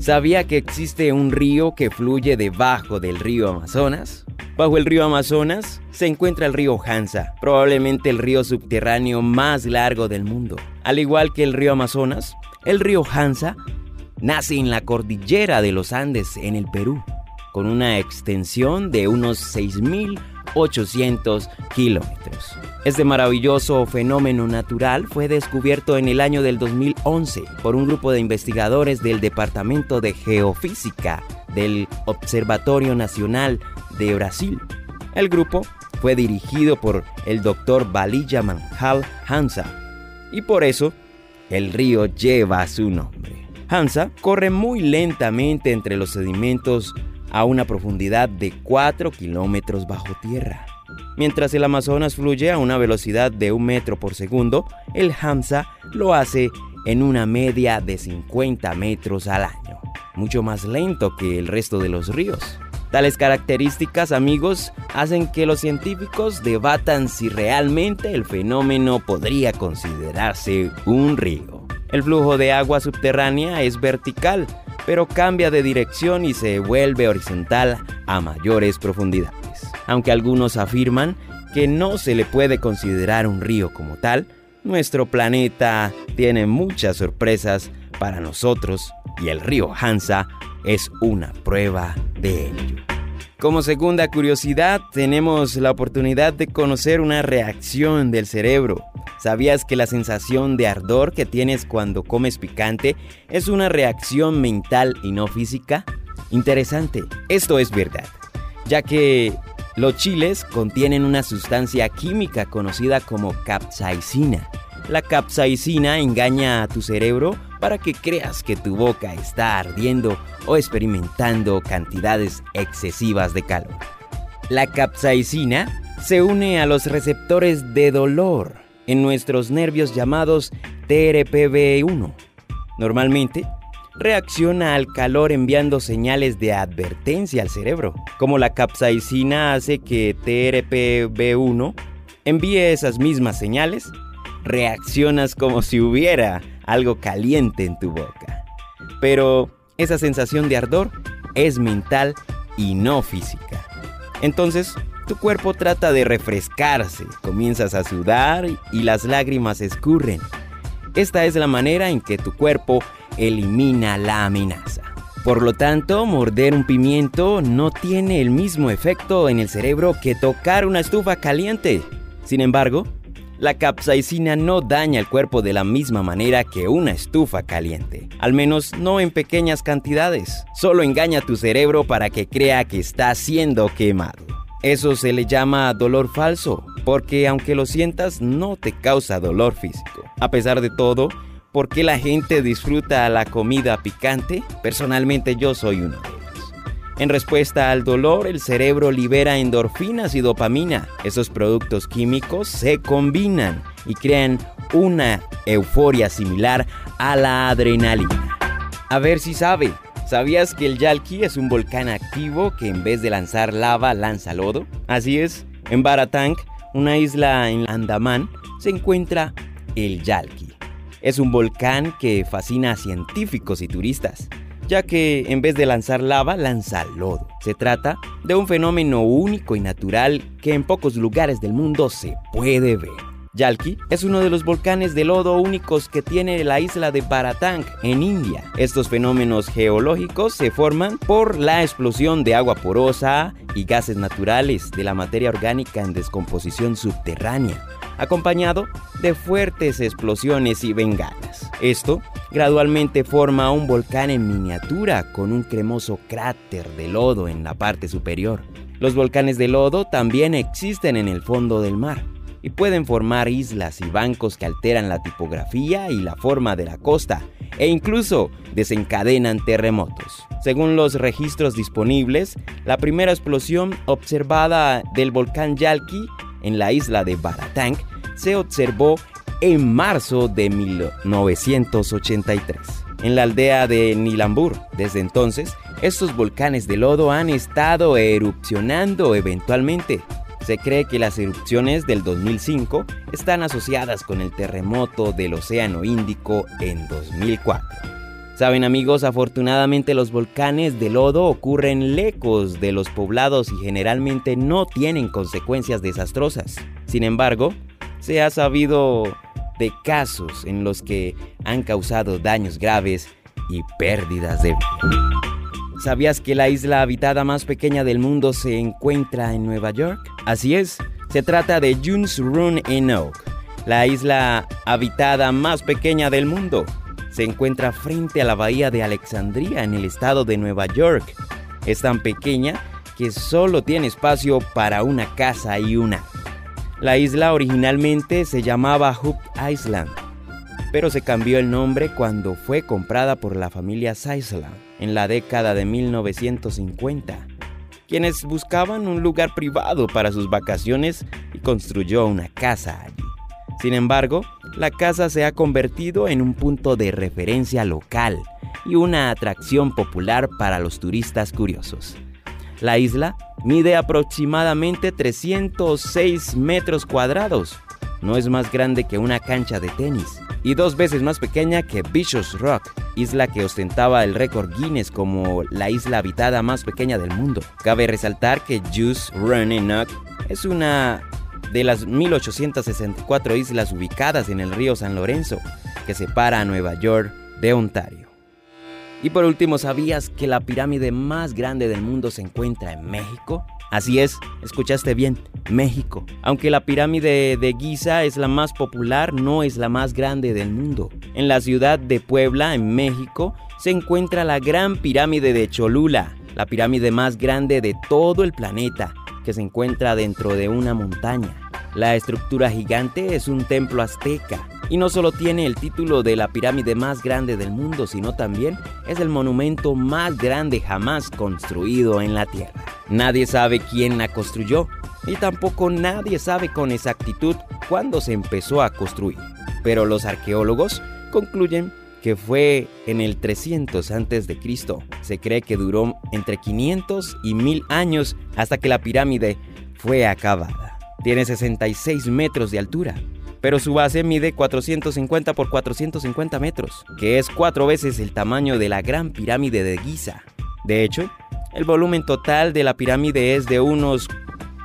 ¿Sabía que existe un río que fluye debajo del río Amazonas? Bajo el río Amazonas se encuentra el río Hansa, probablemente el río subterráneo más largo del mundo. Al igual que el río Amazonas, el río Hansa nace en la cordillera de los Andes en el Perú, con una extensión de unos 6.800 kilómetros. Este maravilloso fenómeno natural fue descubierto en el año del 2011 por un grupo de investigadores del Departamento de Geofísica del Observatorio Nacional de Brasil. El grupo fue dirigido por el doctor Balilla Manjal Hansa y por eso el río lleva su nombre. Hansa corre muy lentamente entre los sedimentos a una profundidad de 4 kilómetros bajo tierra. Mientras el Amazonas fluye a una velocidad de un metro por segundo, el Hansa lo hace en una media de 50 metros al año, mucho más lento que el resto de los ríos. Tales características, amigos, hacen que los científicos debatan si realmente el fenómeno podría considerarse un río. El flujo de agua subterránea es vertical, pero cambia de dirección y se vuelve horizontal a mayores profundidades. Aunque algunos afirman que no se le puede considerar un río como tal, nuestro planeta tiene muchas sorpresas para nosotros y el río Hansa es una prueba de ello. Como segunda curiosidad, tenemos la oportunidad de conocer una reacción del cerebro. ¿Sabías que la sensación de ardor que tienes cuando comes picante es una reacción mental y no física? Interesante, esto es verdad, ya que los chiles contienen una sustancia química conocida como capsaicina. La capsaicina engaña a tu cerebro para que creas que tu boca está ardiendo o experimentando cantidades excesivas de calor. La capsaicina se une a los receptores de dolor en nuestros nervios llamados TRPV1. Normalmente, reacciona al calor enviando señales de advertencia al cerebro. Como la capsaicina hace que TRPV1 envíe esas mismas señales, reaccionas como si hubiera algo caliente en tu boca. Pero esa sensación de ardor es mental y no física. Entonces, tu cuerpo trata de refrescarse, comienzas a sudar y las lágrimas escurren. Esta es la manera en que tu cuerpo elimina la amenaza. Por lo tanto, morder un pimiento no tiene el mismo efecto en el cerebro que tocar una estufa caliente. Sin embargo, la capsaicina no daña el cuerpo de la misma manera que una estufa caliente, al menos no en pequeñas cantidades. Solo engaña a tu cerebro para que crea que está siendo quemado. Eso se le llama dolor falso, porque aunque lo sientas no te causa dolor físico. A pesar de todo, ¿por qué la gente disfruta la comida picante? Personalmente yo soy uno de en respuesta al dolor, el cerebro libera endorfinas y dopamina. Esos productos químicos se combinan y crean una euforia similar a la adrenalina. A ver si sabe, ¿sabías que el Yalki es un volcán activo que en vez de lanzar lava lanza lodo? Así es, en Baratang, una isla en Andamán, se encuentra el Yalki. Es un volcán que fascina a científicos y turistas ya que en vez de lanzar lava, lanza lodo. Se trata de un fenómeno único y natural que en pocos lugares del mundo se puede ver. Yalki es uno de los volcanes de lodo únicos que tiene la isla de Baratang en India. Estos fenómenos geológicos se forman por la explosión de agua porosa y gases naturales de la materia orgánica en descomposición subterránea acompañado de fuertes explosiones y bengalas. Esto gradualmente forma un volcán en miniatura con un cremoso cráter de lodo en la parte superior. Los volcanes de lodo también existen en el fondo del mar y pueden formar islas y bancos que alteran la tipografía y la forma de la costa e incluso desencadenan terremotos. Según los registros disponibles, la primera explosión observada del volcán Yalki en la isla de Baratang se observó en marzo de 1983 en la aldea de Nilambur. Desde entonces, estos volcanes de lodo han estado erupcionando eventualmente. Se cree que las erupciones del 2005 están asociadas con el terremoto del Océano Índico en 2004. Saben amigos, afortunadamente los volcanes de lodo ocurren lejos de los poblados y generalmente no tienen consecuencias desastrosas. Sin embargo, se ha sabido de casos en los que han causado daños graves y pérdidas de vida. ¿Sabías que la isla habitada más pequeña del mundo se encuentra en Nueva York? Así es, se trata de Junes Run Enoch, la isla habitada más pequeña del mundo. Se encuentra frente a la bahía de Alexandria en el estado de Nueva York. Es tan pequeña que solo tiene espacio para una casa y una la isla originalmente se llamaba Hook Island, pero se cambió el nombre cuando fue comprada por la familia Sisland en la década de 1950, quienes buscaban un lugar privado para sus vacaciones y construyó una casa allí. Sin embargo, la casa se ha convertido en un punto de referencia local y una atracción popular para los turistas curiosos. La isla mide aproximadamente 306 metros cuadrados. No es más grande que una cancha de tenis y dos veces más pequeña que Bishop's Rock, isla que ostentaba el récord Guinness como la isla habitada más pequeña del mundo. Cabe resaltar que Juice Running es una de las 1864 islas ubicadas en el río San Lorenzo, que separa a Nueva York de Ontario. Y por último, ¿sabías que la pirámide más grande del mundo se encuentra en México? Así es, escuchaste bien, México. Aunque la pirámide de Giza es la más popular, no es la más grande del mundo. En la ciudad de Puebla, en México, se encuentra la gran pirámide de Cholula, la pirámide más grande de todo el planeta, que se encuentra dentro de una montaña. La estructura gigante es un templo azteca y no solo tiene el título de la pirámide más grande del mundo, sino también es el monumento más grande jamás construido en la Tierra. Nadie sabe quién la construyó y tampoco nadie sabe con exactitud cuándo se empezó a construir. Pero los arqueólogos concluyen que fue en el 300 a.C. Se cree que duró entre 500 y 1000 años hasta que la pirámide fue acabada. Tiene 66 metros de altura pero su base mide 450 por 450 metros, que es cuatro veces el tamaño de la Gran Pirámide de Giza. De hecho, el volumen total de la pirámide es de unos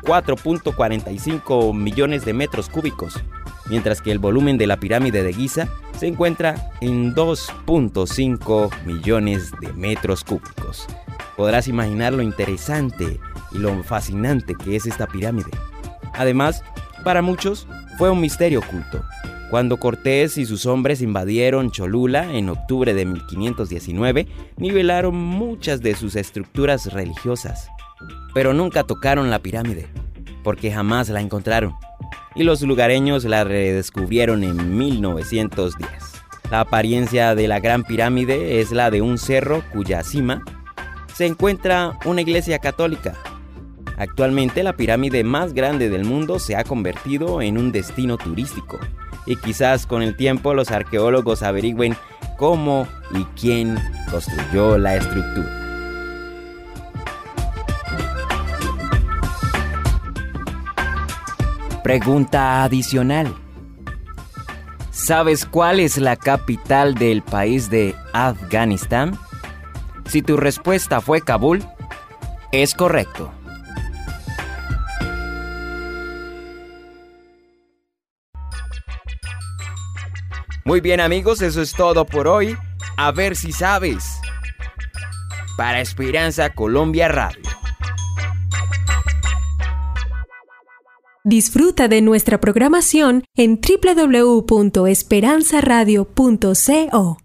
4.45 millones de metros cúbicos, mientras que el volumen de la pirámide de Giza se encuentra en 2.5 millones de metros cúbicos. Podrás imaginar lo interesante y lo fascinante que es esta pirámide. Además, para muchos, fue un misterio oculto. Cuando Cortés y sus hombres invadieron Cholula en octubre de 1519, nivelaron muchas de sus estructuras religiosas, pero nunca tocaron la pirámide, porque jamás la encontraron, y los lugareños la redescubrieron en 1910. La apariencia de la Gran Pirámide es la de un cerro cuya cima se encuentra una iglesia católica Actualmente la pirámide más grande del mundo se ha convertido en un destino turístico y quizás con el tiempo los arqueólogos averigüen cómo y quién construyó la estructura. Pregunta adicional. ¿Sabes cuál es la capital del país de Afganistán? Si tu respuesta fue Kabul, es correcto. Muy bien amigos, eso es todo por hoy. A ver si sabes. Para Esperanza Colombia Radio. Disfruta de nuestra programación en www.esperanzaradio.co.